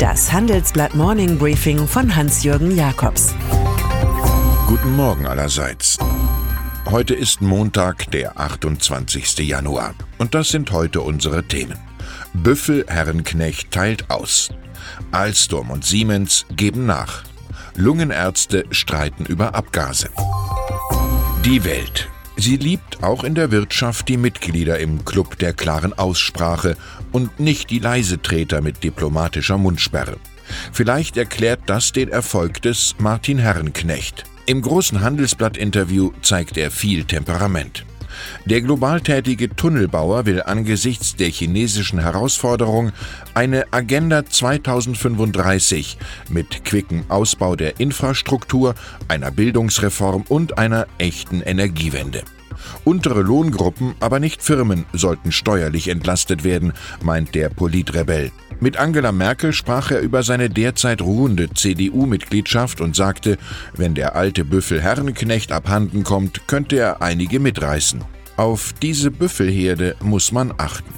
Das Handelsblatt Morning Briefing von Hans-Jürgen Jakobs. Guten Morgen allerseits. Heute ist Montag, der 28. Januar. Und das sind heute unsere Themen. Büffel Herrenknecht teilt aus. Alstom und Siemens geben nach. Lungenärzte streiten über Abgase. Die Welt. Sie liebt auch in der Wirtschaft die Mitglieder im Club der klaren Aussprache und nicht die Leisetreter mit diplomatischer Mundsperre. Vielleicht erklärt das den Erfolg des Martin Herrenknecht. Im großen Handelsblatt-Interview zeigt er viel Temperament. Der global tätige Tunnelbauer will angesichts der chinesischen Herausforderung eine Agenda 2035 mit quickem Ausbau der Infrastruktur, einer Bildungsreform und einer echten Energiewende. Untere Lohngruppen, aber nicht Firmen, sollten steuerlich entlastet werden, meint der Politrebell. Mit Angela Merkel sprach er über seine derzeit ruhende CDU-Mitgliedschaft und sagte, wenn der alte Büffel Herrenknecht abhanden kommt, könnte er einige mitreißen. Auf diese Büffelherde muss man achten.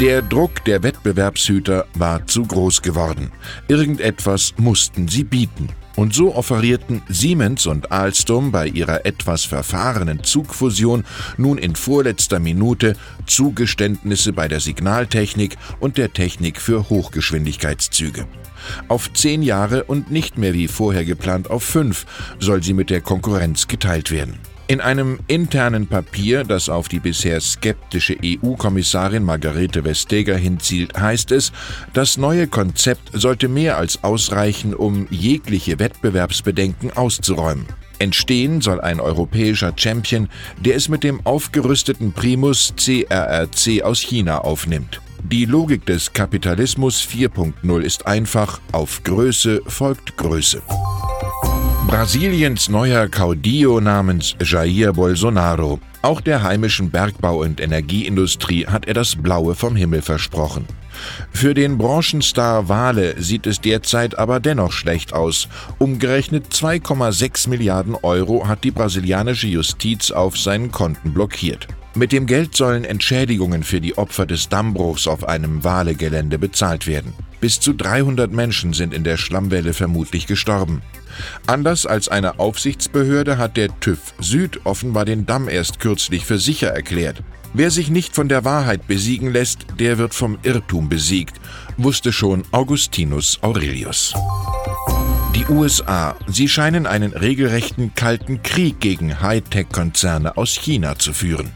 Der Druck der Wettbewerbshüter war zu groß geworden. Irgendetwas mussten sie bieten. Und so offerierten Siemens und Alstom bei ihrer etwas verfahrenen Zugfusion nun in vorletzter Minute Zugeständnisse bei der Signaltechnik und der Technik für Hochgeschwindigkeitszüge. Auf zehn Jahre und nicht mehr wie vorher geplant auf fünf soll sie mit der Konkurrenz geteilt werden. In einem internen Papier, das auf die bisher skeptische EU-Kommissarin Margarete Vestager hinzielt, heißt es, das neue Konzept sollte mehr als ausreichen, um jegliche Wettbewerbsbedenken auszuräumen. Entstehen soll ein europäischer Champion, der es mit dem aufgerüsteten Primus CRRC aus China aufnimmt. Die Logik des Kapitalismus 4.0 ist einfach, auf Größe folgt Größe. Brasiliens neuer Caudillo namens Jair Bolsonaro. Auch der heimischen Bergbau- und Energieindustrie hat er das Blaue vom Himmel versprochen. Für den Branchenstar Wale sieht es derzeit aber dennoch schlecht aus. Umgerechnet 2,6 Milliarden Euro hat die brasilianische Justiz auf seinen Konten blockiert. Mit dem Geld sollen Entschädigungen für die Opfer des Dammbruchs auf einem Walegelände bezahlt werden. Bis zu 300 Menschen sind in der Schlammwelle vermutlich gestorben. Anders als eine Aufsichtsbehörde hat der TÜV Süd offenbar den Damm erst kürzlich für sicher erklärt. Wer sich nicht von der Wahrheit besiegen lässt, der wird vom Irrtum besiegt, wusste schon Augustinus Aurelius. Die USA, sie scheinen einen regelrechten kalten Krieg gegen Hightech-Konzerne aus China zu führen.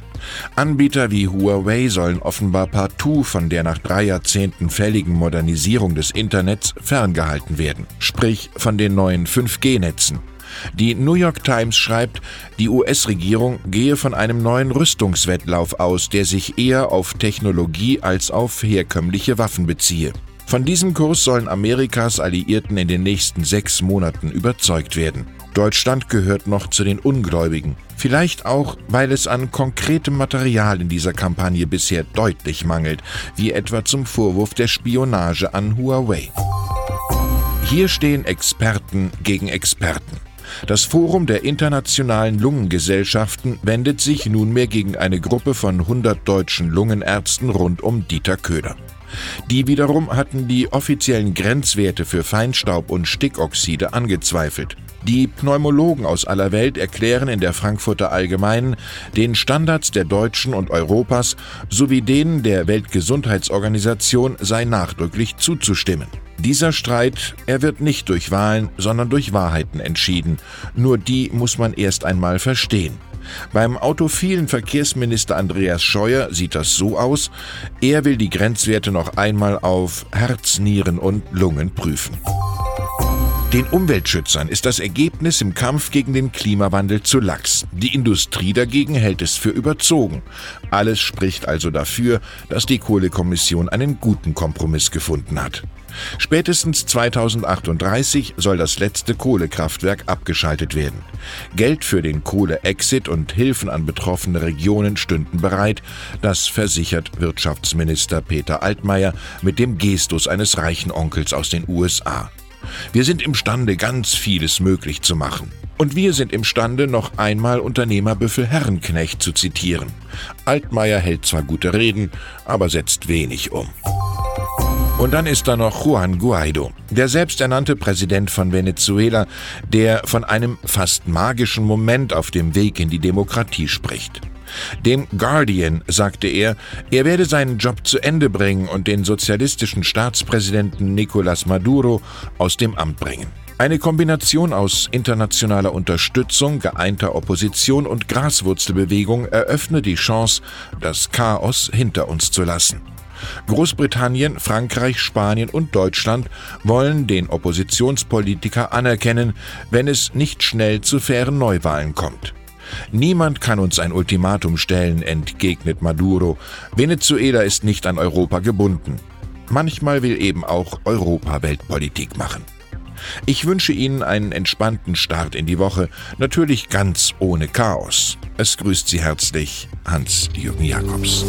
Anbieter wie Huawei sollen offenbar partout von der nach drei Jahrzehnten fälligen Modernisierung des Internets ferngehalten werden, sprich von den neuen 5G-Netzen. Die New York Times schreibt, die US-Regierung gehe von einem neuen Rüstungswettlauf aus, der sich eher auf Technologie als auf herkömmliche Waffen beziehe. Von diesem Kurs sollen Amerikas Alliierten in den nächsten sechs Monaten überzeugt werden. Deutschland gehört noch zu den Ungläubigen. Vielleicht auch, weil es an konkretem Material in dieser Kampagne bisher deutlich mangelt, wie etwa zum Vorwurf der Spionage an Huawei. Hier stehen Experten gegen Experten. Das Forum der internationalen Lungengesellschaften wendet sich nunmehr gegen eine Gruppe von 100 deutschen Lungenärzten rund um Dieter Köhler. Die wiederum hatten die offiziellen Grenzwerte für Feinstaub und Stickoxide angezweifelt. Die Pneumologen aus aller Welt erklären in der Frankfurter Allgemeinen, den Standards der Deutschen und Europas sowie denen der Weltgesundheitsorganisation sei nachdrücklich zuzustimmen. Dieser Streit, er wird nicht durch Wahlen, sondern durch Wahrheiten entschieden. Nur die muss man erst einmal verstehen. Beim autophilen Verkehrsminister Andreas Scheuer sieht das so aus, er will die Grenzwerte noch einmal auf Herz, Nieren und Lungen prüfen. Den Umweltschützern ist das Ergebnis im Kampf gegen den Klimawandel zu lax. Die Industrie dagegen hält es für überzogen. Alles spricht also dafür, dass die Kohlekommission einen guten Kompromiss gefunden hat. Spätestens 2038 soll das letzte Kohlekraftwerk abgeschaltet werden. Geld für den Kohle-Exit und Hilfen an betroffene Regionen stünden bereit. Das versichert Wirtschaftsminister Peter Altmaier mit dem Gestus eines reichen Onkels aus den USA. Wir sind imstande, ganz vieles möglich zu machen. Und wir sind imstande, noch einmal Unternehmerbüffel Herrenknecht zu zitieren. Altmaier hält zwar gute Reden, aber setzt wenig um. Und dann ist da noch Juan Guaido, der selbsternannte Präsident von Venezuela, der von einem fast magischen Moment auf dem Weg in die Demokratie spricht. Dem Guardian sagte er, er werde seinen Job zu Ende bringen und den sozialistischen Staatspräsidenten Nicolás Maduro aus dem Amt bringen. Eine Kombination aus internationaler Unterstützung, geeinter Opposition und Graswurzelbewegung eröffne die Chance, das Chaos hinter uns zu lassen. Großbritannien, Frankreich, Spanien und Deutschland wollen den Oppositionspolitiker anerkennen, wenn es nicht schnell zu fairen Neuwahlen kommt. Niemand kann uns ein Ultimatum stellen, entgegnet Maduro. Venezuela ist nicht an Europa gebunden. Manchmal will eben auch Europa Weltpolitik machen. Ich wünsche Ihnen einen entspannten Start in die Woche, natürlich ganz ohne Chaos. Es grüßt Sie herzlich Hans-Jürgen Jakobs.